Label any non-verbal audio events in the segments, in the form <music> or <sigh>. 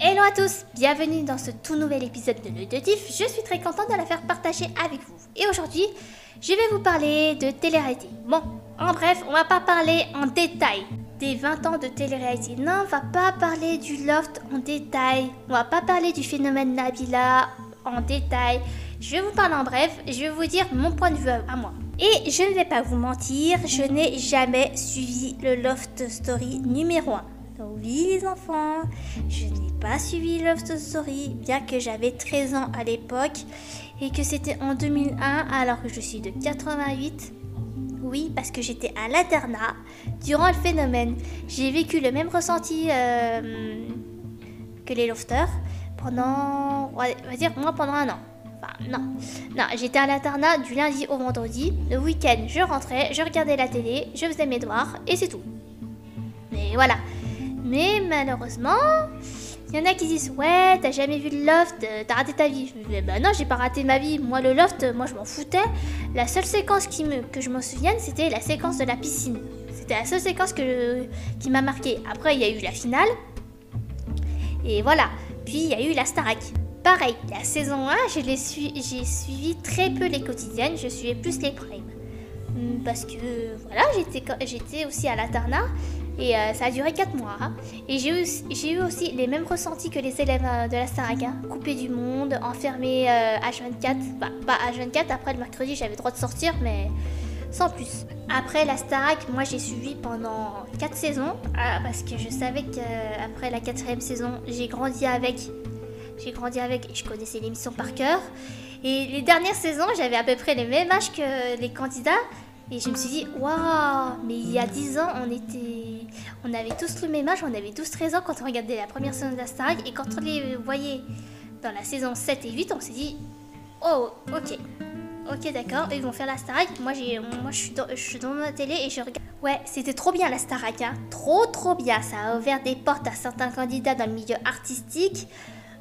Hello à tous, bienvenue dans ce tout nouvel épisode de l'auditif. Je suis très contente de la faire partager avec vous. Et aujourd'hui, je vais vous parler de télé-réalité. Bon, en bref, on va pas parler en détail des 20 ans de télé-réalité. Non, on va pas parler du loft en détail. On va pas parler du phénomène Nabila en détail. Je vais vous parler en bref, je vais vous dire mon point de vue à moi. Et je ne vais pas vous mentir, je n'ai jamais suivi le Loft Story numéro 1. Oui les enfants, je n'ai pas suivi Loft Story, bien que j'avais 13 ans à l'époque et que c'était en 2001 alors que je suis de 88. Oui, parce que j'étais à l'internat durant le phénomène. J'ai vécu le même ressenti euh, que les lofters pendant, on va dire, moi pendant un an. Enfin, non. Non, j'étais à l'internat du lundi au vendredi. Le week-end, je rentrais, je regardais la télé, je faisais mes devoirs et c'est tout. Mais voilà. Mais malheureusement, il y en a qui disent Ouais, t'as jamais vu le loft, euh, t'as raté ta vie. Je Bah non, j'ai pas raté ma vie. Moi, le loft, moi je m'en foutais. La seule séquence qui me, que je m'en souvienne, c'était la séquence de la piscine. C'était la seule séquence que, qui m'a marqué. Après, il y a eu la finale. Et voilà. Puis il y a eu la Starac. Pareil, la saison 1, j'ai suivi très peu les quotidiennes, je suivais plus les primes. Parce que voilà, j'étais aussi à l'internat et euh, ça a duré 4 mois. Hein. Et j'ai eu, aussi les mêmes ressentis que les élèves euh, de la Starac. Coupés du monde, enfermés H24. Euh, bah, pas H24, après le mercredi j'avais le droit de sortir, mais sans plus. Après la Starac, moi j'ai suivi pendant 4 saisons. parce que je savais qu'après la quatrième saison, j'ai grandi avec j'ai grandi avec et je connaissais l'émission par cœur. Et les dernières saisons, j'avais à peu près les mêmes âges que les candidats. Et je me suis dit, waouh, mais il y a 10 ans, on était. On avait tous le même âge, on avait tous 13 ans quand on regardait la première saison de la Et quand on les voyait dans la saison 7 et 8, on s'est dit, oh, ok. Ok, d'accord, ils vont faire la Starac. Moi, moi je, suis dans, je suis dans ma télé et je regarde. Ouais, c'était trop bien la Starac, hein. Trop, trop bien. Ça a ouvert des portes à certains candidats dans le milieu artistique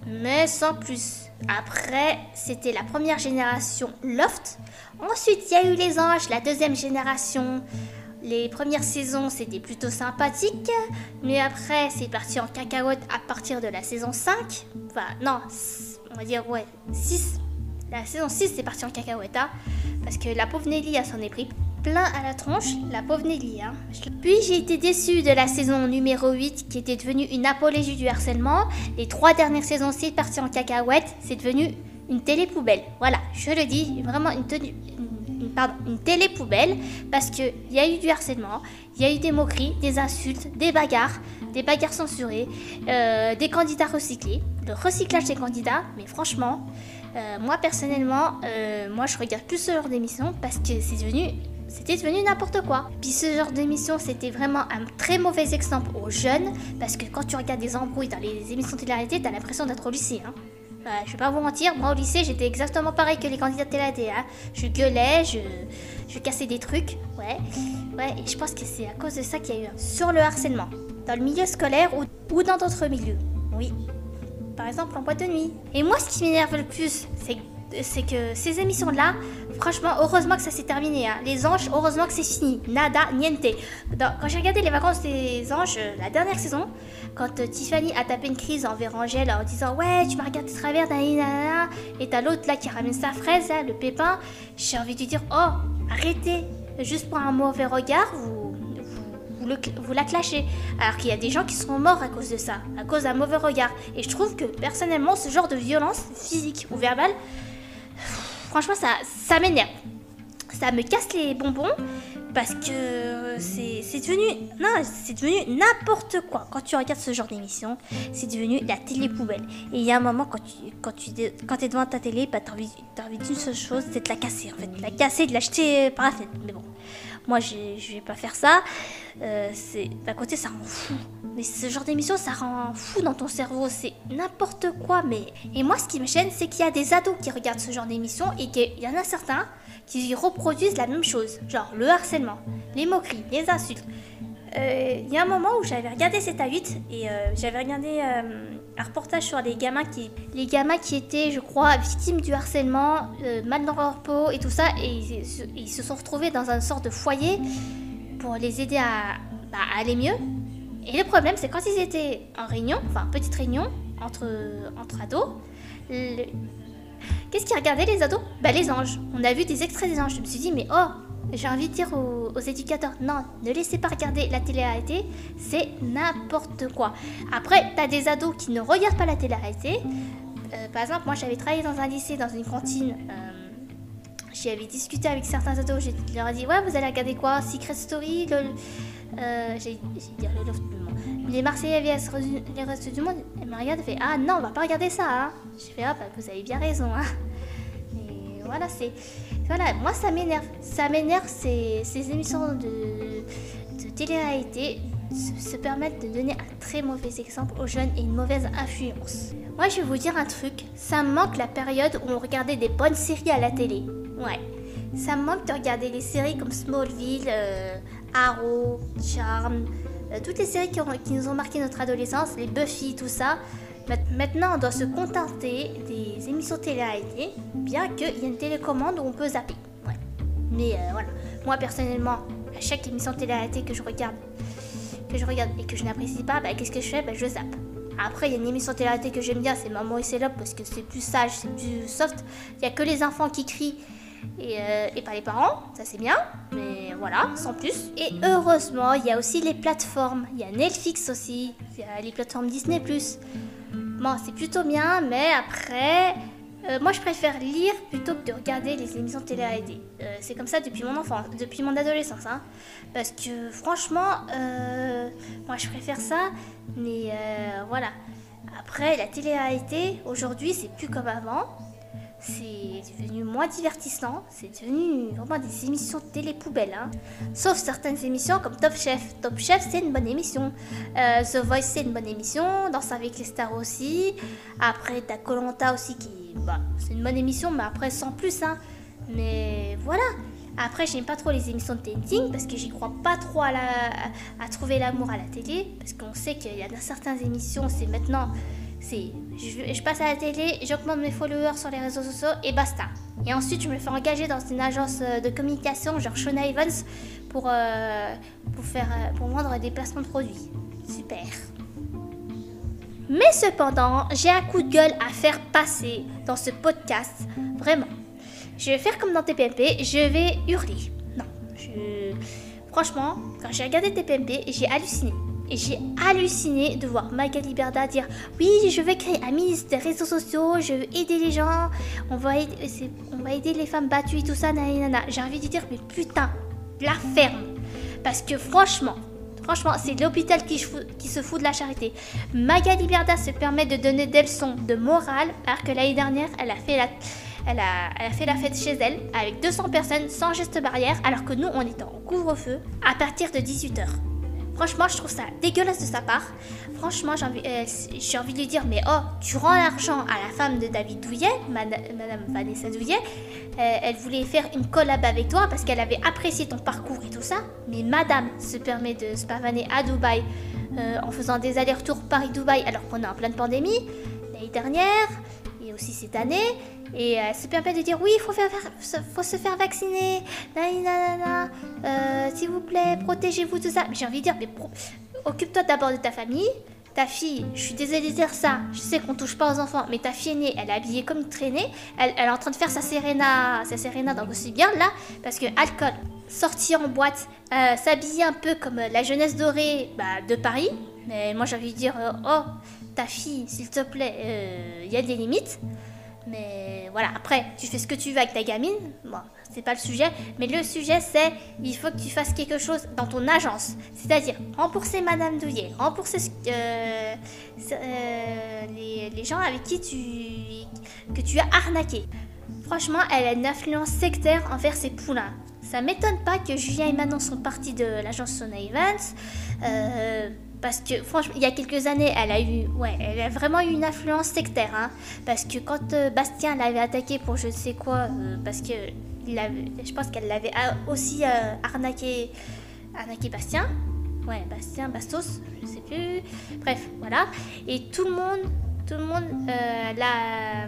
mais sans plus. Après, c'était la première génération Loft. Ensuite, il y a eu les Anges, la deuxième génération. Les premières saisons, c'était plutôt sympathique. Mais après, c'est parti en cacahuète à partir de la saison 5. Enfin, non, on va dire, ouais, 6. La saison 6, c'est parti en cacahuète. Hein, parce que la pauvre Nelly, elle s'en est pris plein à la tronche, la pauvre Nelly. Hein. Puis j'ai été déçue de la saison numéro 8 qui était devenue une apologie du harcèlement. Les trois dernières saisons, c'est parti en cacahuète, c'est devenu une télé poubelle. Voilà, je le dis, vraiment une tenue. pardon, une télé poubelle parce qu'il y a eu du harcèlement, il y a eu des moqueries, des insultes, des bagarres, des bagarres censurées, euh, des candidats recyclés, le recyclage des candidats, mais franchement, euh, moi personnellement, euh, moi je regarde plus ce genre d'émission parce que c'est devenu c'était devenu n'importe quoi. Puis ce genre d'émission, c'était vraiment un très mauvais exemple aux jeunes, parce que quand tu regardes des embrouilles dans les émissions de télé-réalité, t'as l'impression d'être au lycée. Hein. Je vais pas vous mentir, moi au lycée, j'étais exactement pareil que les candidats de télé-réalité. Hein. Je gueulais, je, je cassais des trucs, ouais. Ouais, et je pense que c'est à cause de ça qu'il y a eu sur le harcèlement, dans le milieu scolaire ou, ou dans d'autres milieux. Oui. Par exemple en boîte de nuit. Et moi, ce qui m'énerve le plus, c'est que ces émissions-là, franchement, heureusement que ça s'est terminé. Hein. Les anges, heureusement que c'est fini. Nada, niente. quand j'ai regardé les vacances des anges, euh, la dernière saison, quand euh, Tiffany a tapé une crise envers Angèle en disant Ouais, tu m'as regardé de travers, nanana, et t'as l'autre là qui ramène sa fraise, le pépin, j'ai envie de dire Oh, arrêtez. Juste pour un mauvais regard, vous, vous, la clashez. Alors qu'il y a des gens qui sont morts à cause de ça, à cause d'un mauvais regard. Et je trouve que personnellement, ce genre de violence physique ou verbale, franchement, ça, ça m'énerve. Ça me casse les bonbons parce que c'est devenu non c'est devenu n'importe quoi. Quand tu regardes ce genre d'émission c'est devenu la télé poubelle. Et il y a un moment quand tu quand tu quand es devant ta télé bah t'as envie envie d'une seule chose c'est de la casser en fait. De la casser de l'acheter par la fenêtre. Mais bon moi je vais pas faire ça euh, c'est d'un côté ça rend fou mais ce genre d'émission, ça rend fou dans ton cerveau. C'est n'importe quoi. Mais et moi, ce qui me gêne, c'est qu'il y a des ados qui regardent ce genre d'émission et qu'il y en a certains qui reproduisent la même chose, genre le harcèlement, les moqueries, les insultes. Euh, il y a un moment où j'avais regardé cet à 8 et euh, j'avais regardé euh, un reportage sur les gamins qui les gamins qui étaient je crois victimes du harcèlement mal dans leur peau et tout ça et ils, ils, se sont retrouvés dans un sort de foyer pour les aider à, bah, à aller mieux et le problème, c'est quand ils étaient en réunion, enfin petite réunion, entre, entre ados. Qu'est-ce qu'ils regardaient les ados? Bah les anges. On a vu des extraits des anges. Je me suis dit, mais oh, j'ai envie de dire aux, éducateurs, non, ne laissez pas regarder la télé-réalité, c'est n'importe quoi. Après, t'as des ados qui ne regardent pas la télé-réalité. Euh, par exemple, moi j'avais travaillé dans un lycée, dans une cantine. Euh, J'y avais discuté avec certains ados. Je leur ai dit, ouais, vous allez regarder quoi? Secret Story, le, euh, j'ai dit le Les Marseillais vs les restes du monde. Elle m'a regardé et fait, ah non, on va pas regarder ça. Hein. J'ai fait, ah bah vous avez bien raison. Hein. Et voilà, c'est voilà, moi ça m'énerve. Ça m'énerve ces, ces émissions de, de télé-réalité se, permettent de donner un très mauvais exemple aux jeunes et une mauvaise influence. Moi je vais vous dire un truc, ça me manque la période où on regardait des bonnes séries à la télé. Ouais. Ça me manque de regarder les séries comme Smallville, euh, Arrow, Charm, euh, toutes les séries qui, nous ont marqué notre adolescence, les Buffy, tout ça. Maintenant, on doit se contenter des émissions télé-réalité, bien qu'il y ait une télécommande où on peut zapper. Mais euh, voilà, moi personnellement, à chaque émission télé-réalité que je regarde, que je regarde et que je n'apprécie pas, bah, qu'est-ce que je fais? Bah, Je zappe. Après, il y a une émission télé-réalité que j'aime bien, c'est Maman et c'est parce que c'est plus sage, c'est plus soft. Il n'y a que les enfants qui crient et, euh, pas les parents, ça c'est bien, mais voilà, sans plus. Et heureusement, il y a aussi les plateformes. Il y a Netflix aussi, il y a les plateformes Disney. Bon, c'est plutôt bien, mais après, euh, moi je préfère lire plutôt que de regarder les émissions de télé-réalité. Euh, c'est comme ça depuis mon enfance, depuis mon adolescence. Hein. Parce que franchement, euh, moi je préfère ça, mais voilà. Après, la télé-réalité, aujourd'hui, c'est plus comme avant c'est devenu moins divertissant, c'est devenu vraiment des émissions télé poubelle. Hein. Sauf certaines émissions comme Top Chef. Top Chef, c'est une bonne émission. Euh, The Voice, c'est une bonne émission. Danse avec les stars aussi. Après, t'as Colanta aussi qui. Bah, c'est une bonne émission, mais après, sans plus. Hein. Mais voilà. Après, j'aime pas trop les émissions de dating parce que j'y crois pas trop à, à trouver l'amour à la télé. Parce qu'on sait qu'il y a certaines émissions, c'est maintenant c'est je, passe à la télé, j'augmente mes followers sur les réseaux sociaux et basta. Et ensuite, je me fais engager dans une agence euh, de communication, genre Shona Evans, pour, euh, pour, faire, euh, pour vendre des placements de produits. Super. Mais cependant, j'ai un coup de gueule à faire passer dans ce podcast. Vraiment. Je vais faire comme dans TPMP, je vais hurler. Non, je... Franchement, quand j'ai regardé TPMP, j'ai halluciné. Et j'ai halluciné de voir Magali Berda dire Oui, je vais créer un ministre des réseaux sociaux, je veux aider les gens, on va aider, les femmes battues tout ça, nanana. J'ai envie de dire Mais putain, la ferme Parce que franchement, franchement, c'est l'hôpital qui, se fout de la charité. Magali Berda se permet de donner des leçons de morale, alors que l'année dernière, elle a fait la. Elle a, fait la fête chez elle avec 200 personnes sans geste barrière alors que nous on est en couvre-feu à partir de 18h. Franchement, je trouve ça dégueulasse de sa part. Franchement, j'ai envie, euh, de lui dire, mais oh, tu rends l'argent à la femme de David Douillet, Madame, Vanessa Douillet. Euh, elle voulait faire une collab avec toi parce qu'elle avait apprécié ton parcours et tout ça. Mais Madame se permet de se pavaner à Dubaï euh, en faisant des allers-retours Paris-Dubaï alors qu'on est en pleine pandémie l'année dernière aussi cette année. Et elle se permet de dire oui, il faut, faire, faut se faire vacciner. Euh, S'il vous plaît, protégez-vous, tout ça. J'ai envie de dire, mais occupe-toi d'abord de ta famille. Ta fille, je suis désolée de dire ça, je sais qu'on touche pas aux enfants, mais ta fille aînée, elle est habillée comme traînée, elle, est en train de faire sa Serena, sa Serena, donc aussi bien là, parce que alcool, sortir en boîte, euh, s'habiller un peu comme la jeunesse dorée bah, de Paris, mais moi j'ai envie de dire, euh, oh, ta fille, s'il te plaît, euh, il y a des limites. Mais voilà, après, tu fais ce que tu veux avec ta gamine. Bon, c'est pas le sujet. Mais le sujet, c'est il faut que tu fasses quelque chose dans ton agence. C'est-à-dire rembourser Madame Douillet, rembourser euh, euh, les, gens avec qui tu, que tu as arnaqué. Franchement, elle a une influence sectaire envers ses poulains. Ça m'étonne pas que Julien et Manon sont partis de l'agence Sona Evans. Euh, parce que franchement, il y a quelques années, elle a eu, ouais, elle a vraiment eu une influence sectaire, hein. Parce que quand euh, Bastien l'avait attaqué pour je ne sais quoi, euh, parce que il je pense qu'elle l'avait aussi euh, arnaqué, arnaqué Bastien. Ouais, Bastien, Bastos, je sais plus. Bref, voilà. Et tout le monde, tout le monde l'a,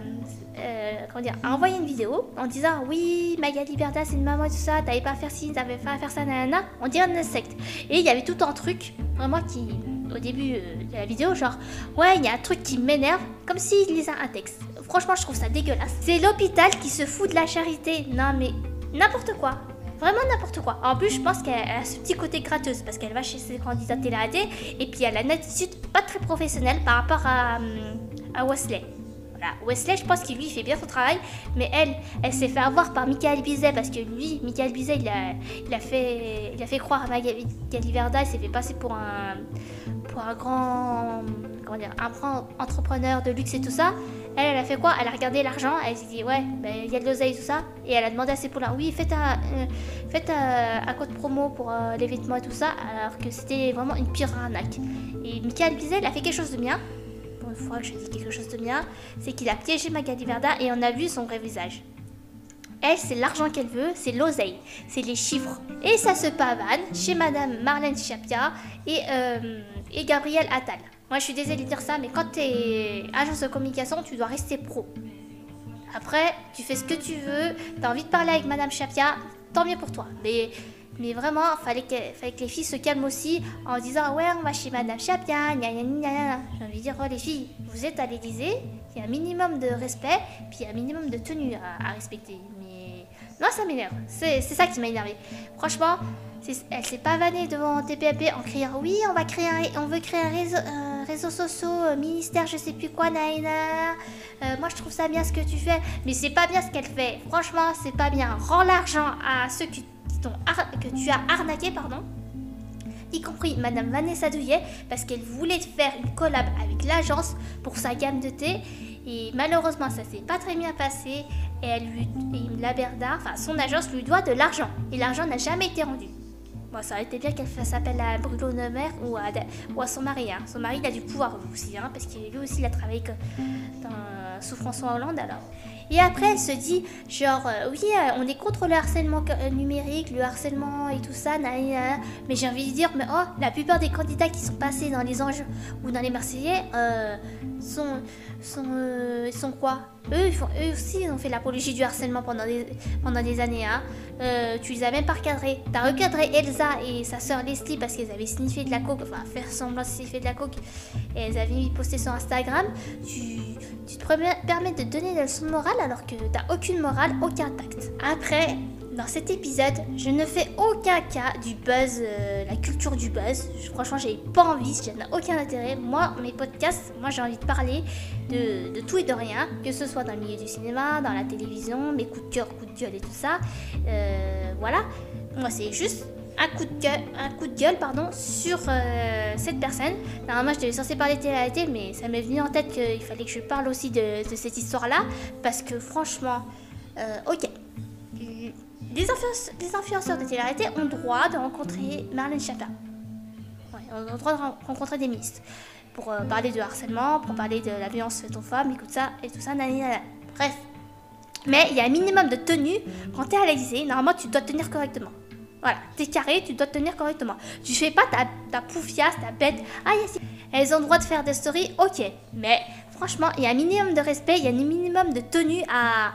comment dire, a envoyé une vidéo en disant oui, Magali Berda c'est une maman et tout ça, t'avais pas à faire ci, t'avais pas à faire ça, nanana. On dirait une secte. Et il y avait tout un truc vraiment qui, au début euh, de la vidéo, genre, ouais, il y a un truc qui m'énerve, comme s'il lisait un texte. Franchement, je trouve ça dégueulasse. C'est l'hôpital qui se fout de la charité. Non, mais n'importe quoi. Vraiment n'importe quoi. En plus, je pense qu'elle a ce petit côté gratteuse parce qu'elle va chez ses candidats télé et puis elle a une attitude pas très professionnelle par rapport à, hum, à Wesley. Voilà. Wesley, je pense qu'il lui fait bien son travail, mais elle, elle s'est fait avoir par Michael Bizet parce que lui, Michael Bizet, il a, il a, fait, il a fait croire à Magali Verda, il s'est fait passer pour un, pour un grand, comment dire, un grand entrepreneur de luxe et tout ça. Elle, elle a fait quoi? Elle a regardé l'argent, elle s'est dit, ouais, ben, il y a de l'oseille tout ça. Et elle a demandé à ses poulains, oui, faites un, euh, faites un, code promo pour euh, les vêtements et tout ça, alors que c'était vraiment une pire arnaque. Et Michael il a fait quelque chose de bien. Pour une fois que je dis quelque chose de bien, c'est qu'il a piégé Magali Verda et on a vu son vrai visage. Elle, c'est l'argent qu'elle veut, c'est l'oseille, c'est les chiffres. Et ça se pavane chez Madame Marlène Chapia et, euh, et Gabriel Attal. Moi, je suis désolée de dire ça, mais quand tu es agence de communication, tu dois rester pro. Après, tu fais ce que tu veux, tu as envie de parler avec Madame Chapia, tant mieux pour toi. Mais, mais vraiment, fallait que, fallait que les filles se calment aussi en disant Ouais, on va chez Madame Chapia, gna gna gna J'ai envie de dire Oh, les filles, vous êtes à l'Élysée, il y a un minimum de respect, puis il y a un minimum de tenue à, respecter. Mais moi, ça m'énerve. C'est ça qui m'a énervé. Franchement, elle s'est pas vannée devant TPAP en criant Oui, on, va créer on veut créer un réseau. Euh, réseaux sociaux, euh, ministère, je sais plus quoi, Naina. Euh, moi, je trouve ça bien ce que tu fais, mais c'est pas bien ce qu'elle fait. Franchement, c'est pas bien. Rends l'argent à ceux que tu as arnaqué, pardon. Y compris Madame Vanessa Douillet, parce qu'elle voulait faire une collab avec l'agence pour sa gamme de thé. Et malheureusement, ça s'est pas très bien passé. Et elle lui, et la Berda, enfin son agence lui doit de l'argent. Et l'argent n'a jamais été rendu. Bon, ça aurait été bien qu'elle appel à Bruno Maire ou à, son mari. Hein. Son mari, il a du pouvoir aussi, hein, parce qu'il lui aussi, il a travaillé dans, sous François Hollande. Alors. Et après, elle se dit, genre, euh, oui, euh, on est contre le harcèlement euh, numérique, le harcèlement et tout ça, mais j'ai envie de dire, mais oh, la plupart des candidats qui sont passés dans les anges ou dans les Marseillais sont, sont, quoi? Eux, eux aussi, ils ont fait l'apologie du harcèlement pendant des, pendant des années. Hein. tu les as même pas recadrés. T'as recadré Elsa et sa sœur Leslie parce qu'elles avaient sniffé de la coke, enfin, faire semblant de sniffer de la coke, et elles avaient posté sur Instagram. Tu, tu te permets de donner des leçons de morale alors que t'as aucune morale, aucun tact. Après, dans cet épisode, je ne fais aucun cas du buzz, euh, la culture du buzz. Franchement, j'ai pas envie, ça n'a aucun intérêt. Moi, mes podcasts, moi j'ai envie de parler de, tout et de rien, que ce soit dans le milieu du cinéma, dans la télévision, mes coups de cœur, coups de gueule et tout ça. Euh, voilà, moi c'est juste un coup de gueule, un coup de gueule pardon, sur euh, cette personne. Normalement, je devais censé parler de télé mais ça m'est venu en tête qu'il fallait que je parle aussi de, cette histoire-là, parce que franchement, ok. Les, influenceurs de télé ont droit de rencontrer Marlène Chapin. Ouais, ont droit de rencontrer des ministres pour euh, parler de harcèlement, pour parler de la violence faite aux femmes, écoute ça, et tout ça, nanana. Bref. Mais il y a un minimum de tenue. Quand tu es à l'Élysée, normalement, tu dois tenir correctement. Voilà, t'es carré, tu dois tenir correctement. Tu fais pas ta, ta poufiasse, ta bête. Ah, elles ont le droit de faire des stories, ok. Mais franchement, il y a un minimum de respect, il y a un minimum de tenue à,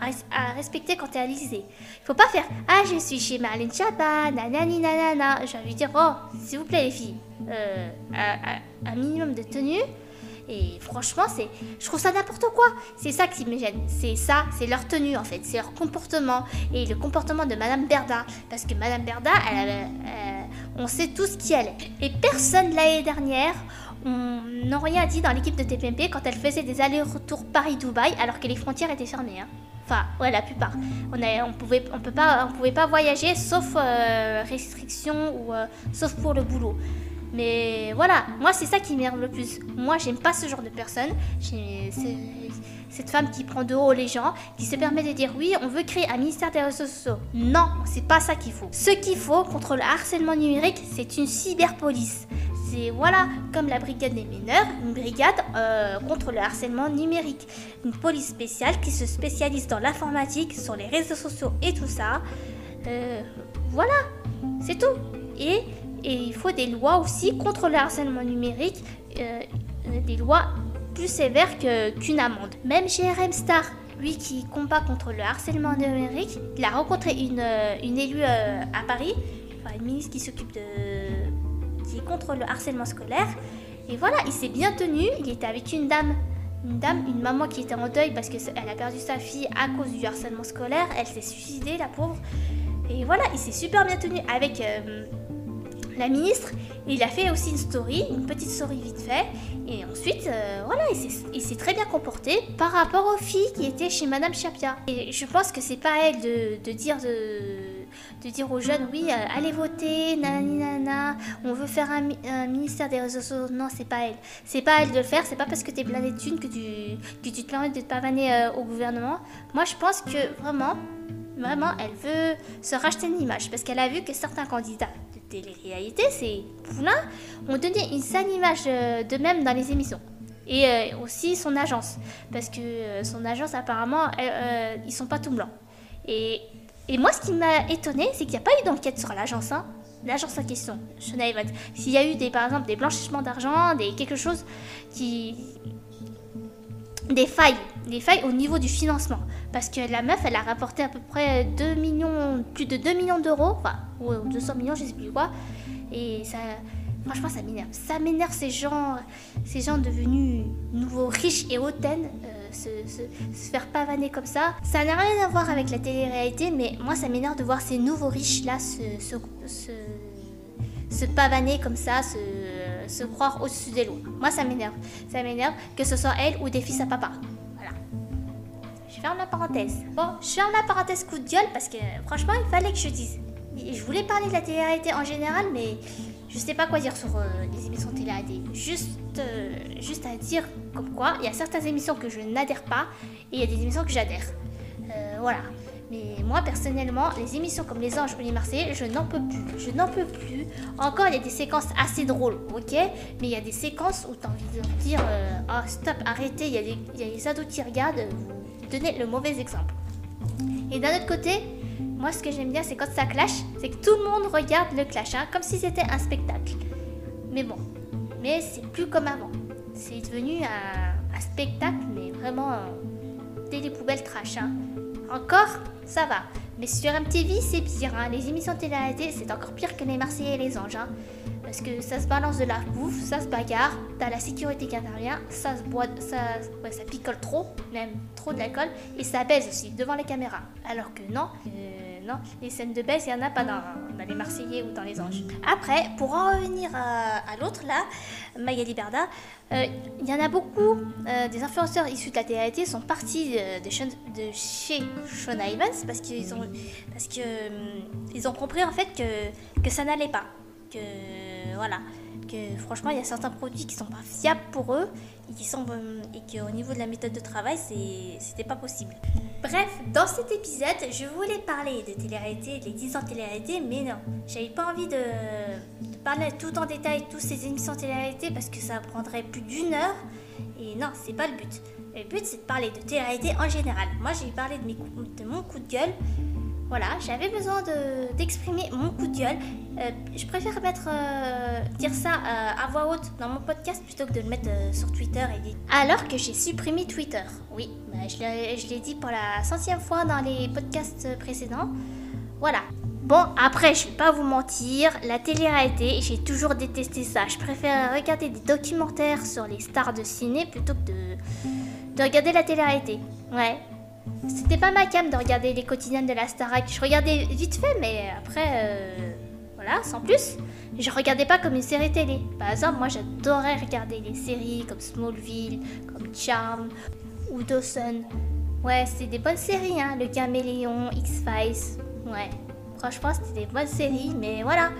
respecter quand t'es à l'Élysée. Il faut pas faire Ah, je suis chez Marlène Chapa, nanani nanana. J'ai envie de dire Oh, s'il vous plaît, les filles, euh, un minimum de tenue. Et franchement, c'est, je trouve ça n'importe quoi. C'est ça qui me gêne. C'est ça, c'est leur tenue en fait, c'est leur comportement et le comportement de Madame Berda. Parce que Madame Berda, euh, on sait tous qui elle est. Et personne l'année dernière n'a rien dit dans l'équipe de TPMP quand elle faisait des allers-retours Paris-Dubaï alors que les frontières étaient fermées. Hein. Enfin, ouais, la plupart. On, on pouvait, pas, on pouvait pas voyager sauf euh, restrictions ou euh, sauf pour le boulot. Mais voilà, moi c'est ça qui m'énerve le plus. Moi j'aime pas ce genre de personne. Cette femme qui prend de haut les gens, qui se permet de dire oui, on veut créer un ministère des réseaux sociaux. Non, c'est pas ça qu'il faut. Ce qu'il faut contre le harcèlement numérique, c'est une cyberpolice. C'est voilà, comme la brigade des mineurs, une brigade euh, contre le harcèlement numérique. Une police spéciale qui se spécialise dans l'informatique, sur les réseaux sociaux et tout ça. Euh, voilà, c'est tout. Et et il faut des lois aussi contre le harcèlement numérique, euh, euh, des lois plus sévères qu'une amende. Même chez RM Star, lui qui combat contre le harcèlement numérique, il a rencontré une, euh, une élue à Paris, une ministre qui s'occupe de. qui est contre le harcèlement scolaire. Et voilà, il s'est bien tenu. Il était avec une dame, une dame, une maman qui était en deuil parce qu'elle a perdu sa fille à cause du harcèlement scolaire. Elle s'est suicidée, la pauvre. Et voilà, il s'est super bien tenu avec euh, la ministre. Il a fait aussi une story, une petite story vite fait. Et ensuite, euh, voilà, il s'est très bien comporté par rapport aux filles qui étaient chez Madame Chapia. Et je pense que c'est pas à elle de, dire de, aux jeunes, oui, euh, allez voter, nanani nana, on veut faire un, ministère des réseaux sociaux. Non, c'est pas elle. C'est pas elle de le faire, c'est pas parce que t'es que tu, que tu te permets de te pavaner euh, au gouvernement. Moi, je pense que vraiment, vraiment, elle veut se racheter une image parce qu'elle a vu que certains candidats télé-réalité, c'est Poulain, ont donné une sale image euh, d'eux-mêmes dans les émissions. Et euh, aussi son agence. Parce que euh, son agence, apparemment, ils sont pas tout blancs. Et, et moi, ce qui m'a étonné, c'est qu'il n'y a pas eu d'enquête sur l'agence. Hein. L'agence en question, Shona Evans. S'il y a eu, des, par exemple, des blanchissements d'argent, des quelque chose qui, des failles, des failles au niveau du financement. Parce que la meuf, elle a rapporté à peu près 2 millions, plus de 2 millions d'euros, enfin, ou 200 millions, je sais plus quoi. Et ça, franchement, ça m'énerve. Ça m'énerve ces gens, ces gens devenus nouveaux riches et hautaines. Euh, se, faire pavaner comme ça. Ça n'a rien à voir avec la télé-réalité, mais moi ça m'énerve de voir ces nouveaux riches là se, se, se pavaner comme ça, se croire au-dessus des lois. Moi, ça m'énerve. Ça m'énerve que ce soit elle ou des fils à papa. La parenthèse. Bon, je ferme la parenthèse coup de gueule parce que franchement, il fallait que je dise. Je voulais parler de la télé-réalité en général, mais je sais pas quoi dire sur euh, les émissions télé-réalité. Juste, euh, juste à dire comme quoi, il y a certaines émissions que je n'adhère pas et il y a des émissions que j'adhère. Euh, voilà. Mais moi, personnellement, les émissions comme Les Anges ou Les Marseillais, je n'en peux plus. Je n'en peux plus. Encore, il y a des séquences assez drôles, ok? Mais il y a des séquences où tu as envie de dire Ah, stop, arrêtez, il y, a des, il y a des ados qui regardent, donnez le mauvais exemple. Et d'un autre côté, moi, ce que j'aime bien, c'est quand ça clash, c'est que tout le monde regarde le clash, hein, comme si c'était un spectacle. Mais bon, mais c'est plus comme avant. C'est devenu un, spectacle, mais vraiment des télé poubelle trash. Hein. Encore, ça va. Mais sur MTV, c'est pire. Hein. Les émissions télé c'est encore pire que les Marseillais et les Anges. Parce que ça se balance de la bouffe, ça se bagarre, t'as la sécurité intervient, ça se boit, ça, ça picole trop, même trop de l'alcool, et ça baise aussi devant les caméras. Alors que non, euh, non, les scènes de baisse, il n'y en a pas dans, les Marseillais ou dans les Anges. Après, pour en revenir à, l'autre là, Magali Berda, euh, il y en a beaucoup euh, des influenceurs issus de la télé sont partis de, chez Shona Evans parce qu'ils ont, parce ont compris en fait que, que ça n'allait pas. Que voilà, que franchement il y a certains produits qui sont pas fiables pour eux et qui sont et qu'au niveau de la méthode de travail c'était pas possible. Bref, dans cet épisode, je voulais parler de télé-réalité, les 10 ans télé-réalité, mais non, j'avais pas envie de, parler tout en détail toutes ces émissions télé-réalité parce que ça prendrait plus d'une heure et non, c'est pas le but. Le but c'est de parler de télé-réalité en général. Moi j'ai parlé de, mes, de mon coup de gueule voilà, j'avais besoin d'exprimer mon coup de gueule. Euh, je préfère mettre, euh, dire ça euh, à voix haute dans mon podcast plutôt que de le mettre sur Twitter. Et... Alors que j'ai supprimé Twitter. Oui, bah, je l'ai dit pour la centième fois dans les podcasts précédents. Voilà. Bon, après, je vais pas vous mentir, la télé-réalité, j'ai toujours détesté ça. Je préfère regarder des documentaires sur les stars de ciné plutôt que de, de regarder la télé-réalité. Ouais, c'était pas ma cam de regarder les quotidiennes de la Starac. Je regardais vite fait, mais après, euh, voilà, sans plus. Je regardais pas comme une série télé. Par exemple, moi j'adorais regarder les séries comme Smallville, comme Charm ou Dawson. Ouais, c'était des bonnes séries, hein. Le Caméléon, X-Files. Ouais, franchement, c'était des bonnes séries, mais voilà.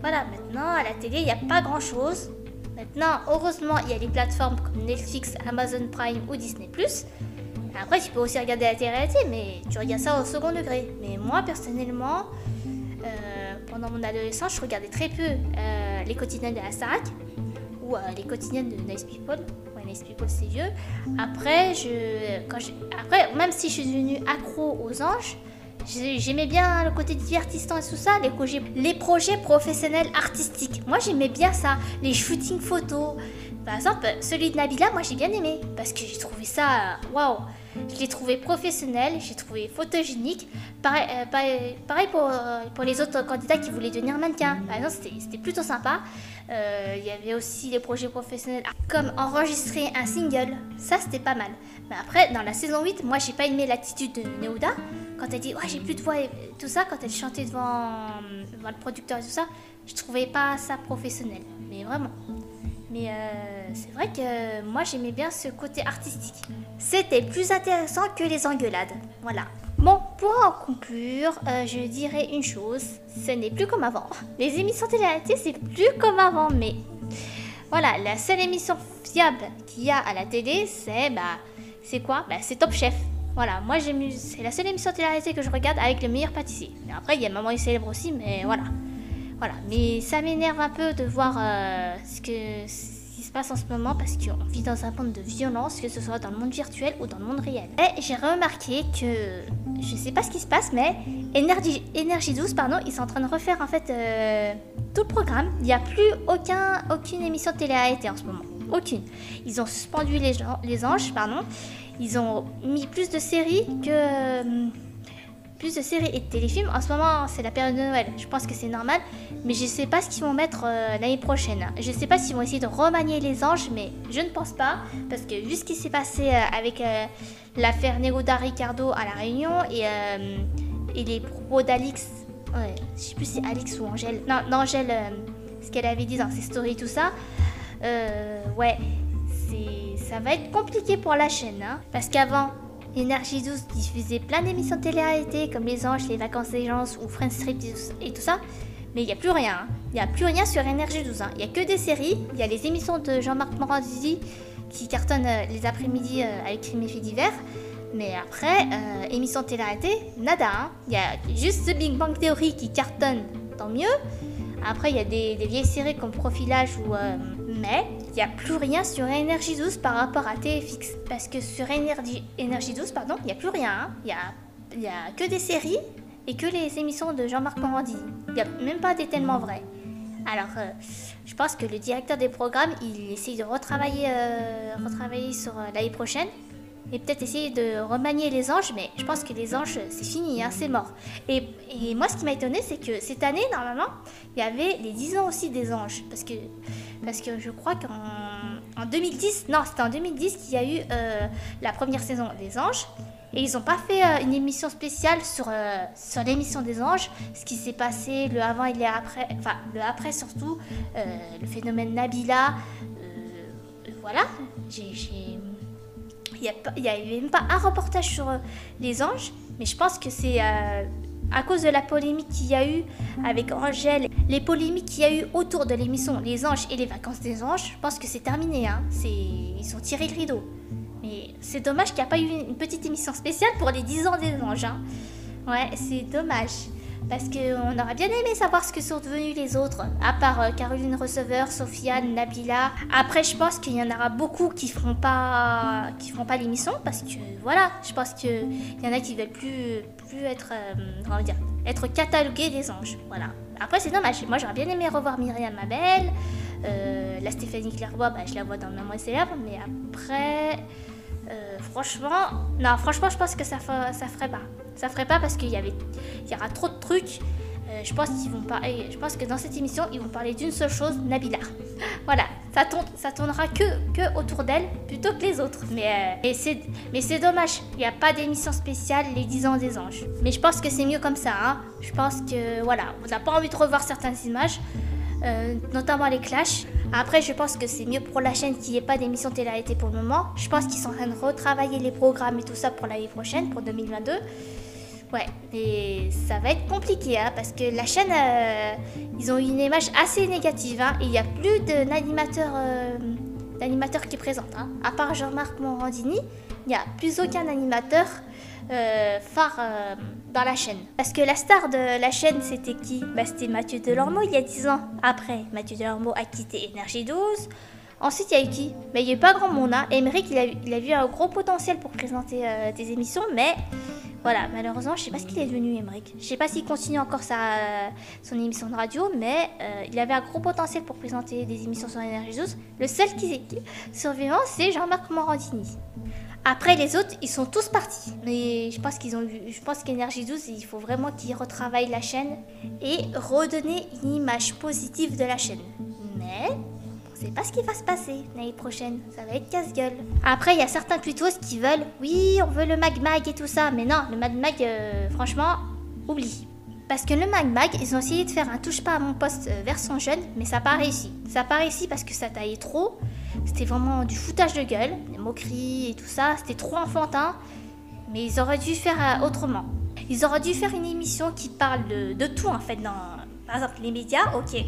Voilà, maintenant à la télé, il n'y a pas grand chose. Maintenant, heureusement, il y a des plateformes comme Netflix, Amazon Prime ou Disney. Après, tu peux aussi regarder la télé-réalité, mais tu regardes ça au second degré. Mais moi, personnellement, euh, pendant mon adolescence, je regardais très peu euh, les quotidiennes de la Starac ou euh, les quotidiennes de Nice People. Ouais, Nice People, c'est vieux. Après, je, quand après, même si je suis devenue accro aux anges, J'aimais bien le côté divertissant et tout ça, les projets, les projets professionnels artistiques. Moi, j'aimais bien ça, les shootings photos, Par exemple, celui de Nabila, moi j'ai bien aimé. Parce que j'ai trouvé ça. Waouh! Je l'ai trouvé professionnel, j'ai trouvé photogénique. Pareil, euh, pour, euh, pour, les autres candidats qui voulaient devenir mannequin. Par exemple, c'était plutôt sympa. Euh, il y avait aussi des projets professionnels comme enregistrer un single. Ça, c'était pas mal. Mais après, dans la saison 8, moi j'ai pas aimé l'attitude de Neouda. Quand elle dit Ouais, j'ai plus de voix et tout ça, quand elle chantait devant, devant le producteur et tout ça, je trouvais pas ça professionnel. Mais vraiment. Mais euh, c'est vrai que moi j'aimais bien ce côté artistique. C'était plus intéressant que les engueulades. Voilà. Bon, pour en conclure, euh, je dirais une chose, ce n'est plus comme avant. Les émissions télé c'est plus comme avant, mais voilà, la seule émission fiable qu'il y a à la télé, c'est bah, c'est quoi? Bah, c'est Top Chef. Voilà, moi j'aime, c'est la seule émission télé que je regarde avec le meilleur pâtissier. après, il y a Maman est célèbre aussi, mais voilà. Voilà, mais ça m'énerve un peu de voir euh, ce, que, qui se passe en ce moment parce qu'on vit dans un monde de violence, que ce soit dans le monde virtuel ou dans le monde réel. Et j'ai remarqué que, je sais pas ce qui se passe, mais Énergie, 12, pardon, ils sont en train de refaire en fait euh, tout le programme. Il n'y a plus aucun, aucune émission de télé-réalité en ce moment. Aucune. Ils ont suspendu les, les anges, pardon. Ils ont mis plus de séries que euh, plus de séries et de téléfilms. En ce moment, c'est la période de Noël. Je pense que c'est normal. Mais je sais pas ce qu'ils vont mettre euh, l'année prochaine. Je sais pas s'ils vont essayer de remanier les anges, mais je ne pense pas. Parce que vu ce qui s'est passé euh, avec euh, l'affaire Neruda Ricardo à La Réunion et, les propos d'Alix. Ouais, je sais plus si c'est Alix ou Angèle. Non, non Angèle, ce qu'elle avait dit dans ses stories, tout ça. ouais, ça va être compliqué pour la chaîne. Hein, parce qu'avant, Énergie 12 diffusait plein d'émissions télé-réalité comme Les Anges, Les Vacances des gens ou Friends Strip et tout ça. Mais il n'y a plus rien. Hein. Il n'y a plus rien sur Énergie 12. Hein. Il n'y a que des séries. Il y a les émissions de Jean-Marc Morandini qui cartonnent euh, les après-midi euh, avec Crime et divers. Mais après, euh, émissions de télé-réalité, nada. Hein. Il y a juste The Big Bang Theory qui cartonne, tant mieux. Après, il y a des, vieilles séries comme Profilage ou... mais il n'y a plus rien sur Énergie 12 par rapport à TFX. Parce que sur Énergie, 12, pardon, il n'y a plus rien. Hein. Il n'y a, a que des séries et que les émissions de Jean-Marc Morandini. Il n'y a même pas des tellement vrais. Alors, euh, je pense que le directeur des programmes, il essaye de retravailler, euh, retravailler sur euh, l'année prochaine et peut-être essayer de remanier les anges, mais je pense que les anges, c'est fini, hein, c'est mort. Et, et, moi, ce qui m'a étonné, c'est que cette année, normalement, il y avait les 10 ans aussi des anges. Parce que, parce que je crois qu'en en 2010, non, c'était en 2010 qu'il y a eu euh, la première saison des anges. Et ils n'ont pas fait euh, une émission spéciale sur, euh, sur l'émission des anges, ce qui s'est passé le avant et le après, enfin le après surtout, le phénomène Nabila. voilà, il n'y avait même pas un reportage sur les anges, mais je pense que c'est à cause de la polémique qu'il y a eu avec Angèle, les polémiques qu'il y a eu autour de l'émission Les Anges et les vacances des anges, je pense que c'est terminé. Hein. Ils ont tiré le rideau. Mais c'est dommage qu'il n'y a pas eu une petite émission spéciale pour les 10 ans des anges. Hein. Ouais, c'est dommage. Parce qu'on aurait bien aimé savoir ce que sont devenus les autres, à part euh, Caroline Receveur, Sofiane, Nabila. Après, je pense qu'il y en aura beaucoup qui feront pas, qui feront pas l'émission, parce que voilà, je pense qu'il y en a qui veulent plus, plus être, euh, dire, être catalogués des anges. Voilà. Après, c'est dommage. Moi, j'aurais bien aimé revoir Myriam Mabel. Euh, la Stéphanie Clairvoix, bah, je la vois dans Maman célèbre, mais après. Franchement, non, franchement, je pense que ça, ça ferait pas. Ça ferait pas parce qu'il y avait, y aura trop de trucs. Euh, je pense que dans cette émission, ils vont parler d'une seule chose, Nabila. <laughs> Voilà, ça, tourne, tournera que, que autour d'elle plutôt que les autres. Mais, euh, c'est dommage, il n'y a pas d'émission spéciale les 10 ans des anges. Mais je pense que c'est mieux comme ça. Hein. Je pense que voilà, on n'a pas envie de revoir certaines images. Euh, notamment les clashs. Après, je pense que c'est mieux pour la chaîne qu'il n'y ait pas d'émission télé-réalité pour le moment. Je pense qu'ils sont en train de retravailler les programmes et tout ça pour l'année prochaine, pour 2022. Ouais, et ça va être compliqué, hein, parce que la chaîne, euh, ils ont une image assez négative, hein, et il n'y a plus d'animateurs euh, qui présentent. Hein. À part Jean-Marc Morandini, il n'y a plus aucun animateur euh, phare euh, dans la chaîne. Parce que la star de la chaîne, c'était qui? Bah, C'était Mathieu Delormeau il y a 10 ans. Après, Mathieu Delormeau a quitté Énergie 12. Ensuite, il y a eu qui? Mais il n'y a eu pas grand monde. Hein. il a, il a vu un gros potentiel pour présenter euh, des émissions, mais Voilà, malheureusement, je sais pas ce qu'il est devenu, Emmerich. Je sais pas s'il continue encore sa, son émission de radio, mais il avait un gros potentiel pour présenter des émissions sur Énergie 12. Le seul qui est survivant, c'est Jean-Marc Morandini. Après, les autres, ils sont tous partis. Mais je pense qu'Énergie 12, il faut vraiment qu'ils retravaillent la chaîne et redonner une image positive de la chaîne. Mais on sait pas ce qui va se passer l'année prochaine. Ça va être casse-gueule. Après, il y a certains tutos qui veulent. Oui, on veut le Mag Mag et tout ça. Mais non, le Mag Mag, euh, franchement, oublie. Parce que le Mag Mag, ils ont essayé de faire un touche pas à mon poste euh, version jeune, mais ça n'a pas réussi. Ça n'a pas réussi parce que ça taillait trop. C'était vraiment du foutage de gueule, des moqueries et tout ça. C'était trop enfantin. Mais ils auraient dû faire euh, autrement. Ils auraient dû faire une émission qui parle de, tout en fait. Dans, par exemple, les médias, ok.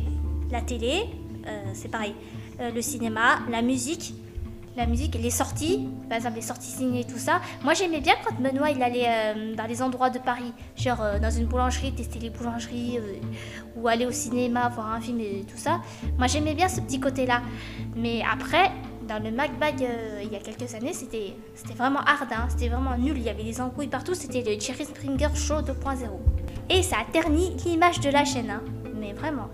La télé, euh, c'est pareil. Euh, le cinéma, la musique. La musique, les sorties, par exemple les sorties ciné et tout ça. Moi j'aimais bien quand Benoît il allait euh, dans les endroits de Paris, genre euh, dans une boulangerie, tester les boulangeries, euh, ou aller au cinéma, voir un film et tout ça. Moi j'aimais bien ce petit côté-là. Mais après, dans le MacBag il y a quelques années, c'était c'était vraiment hard, hein. c'était vraiment nul. Il y avait des embrouilles partout, c'était le Jerry Springer Show 2.0. Et ça a terni l'image de la chaîne, hein. mais vraiment.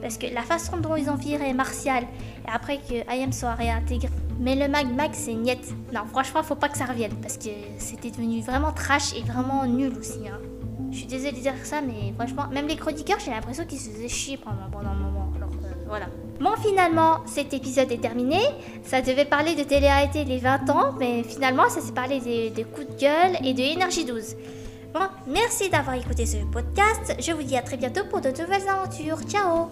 Parce que la façon dont ils ont viré Martial, et après que IM soit réintégré. Mais le Mag c'est niet. Non, franchement, faut pas que ça revienne. Parce que c'était devenu vraiment trash et vraiment nul aussi. hein. Je suis désolée de dire ça, mais franchement, même les chroniqueurs, j'ai l'impression qu'ils se faisaient chier pendant, pendant un moment. Alors, voilà. Bon, finalement, cet épisode est terminé. Ça devait parler de télé-réalité les 20 ans, mais finalement, ça s'est parlé des, des coups de gueule et de Énergie 12. Bon, merci d'avoir écouté ce podcast. Je vous dis à très bientôt pour de nouvelles aventures. Ciao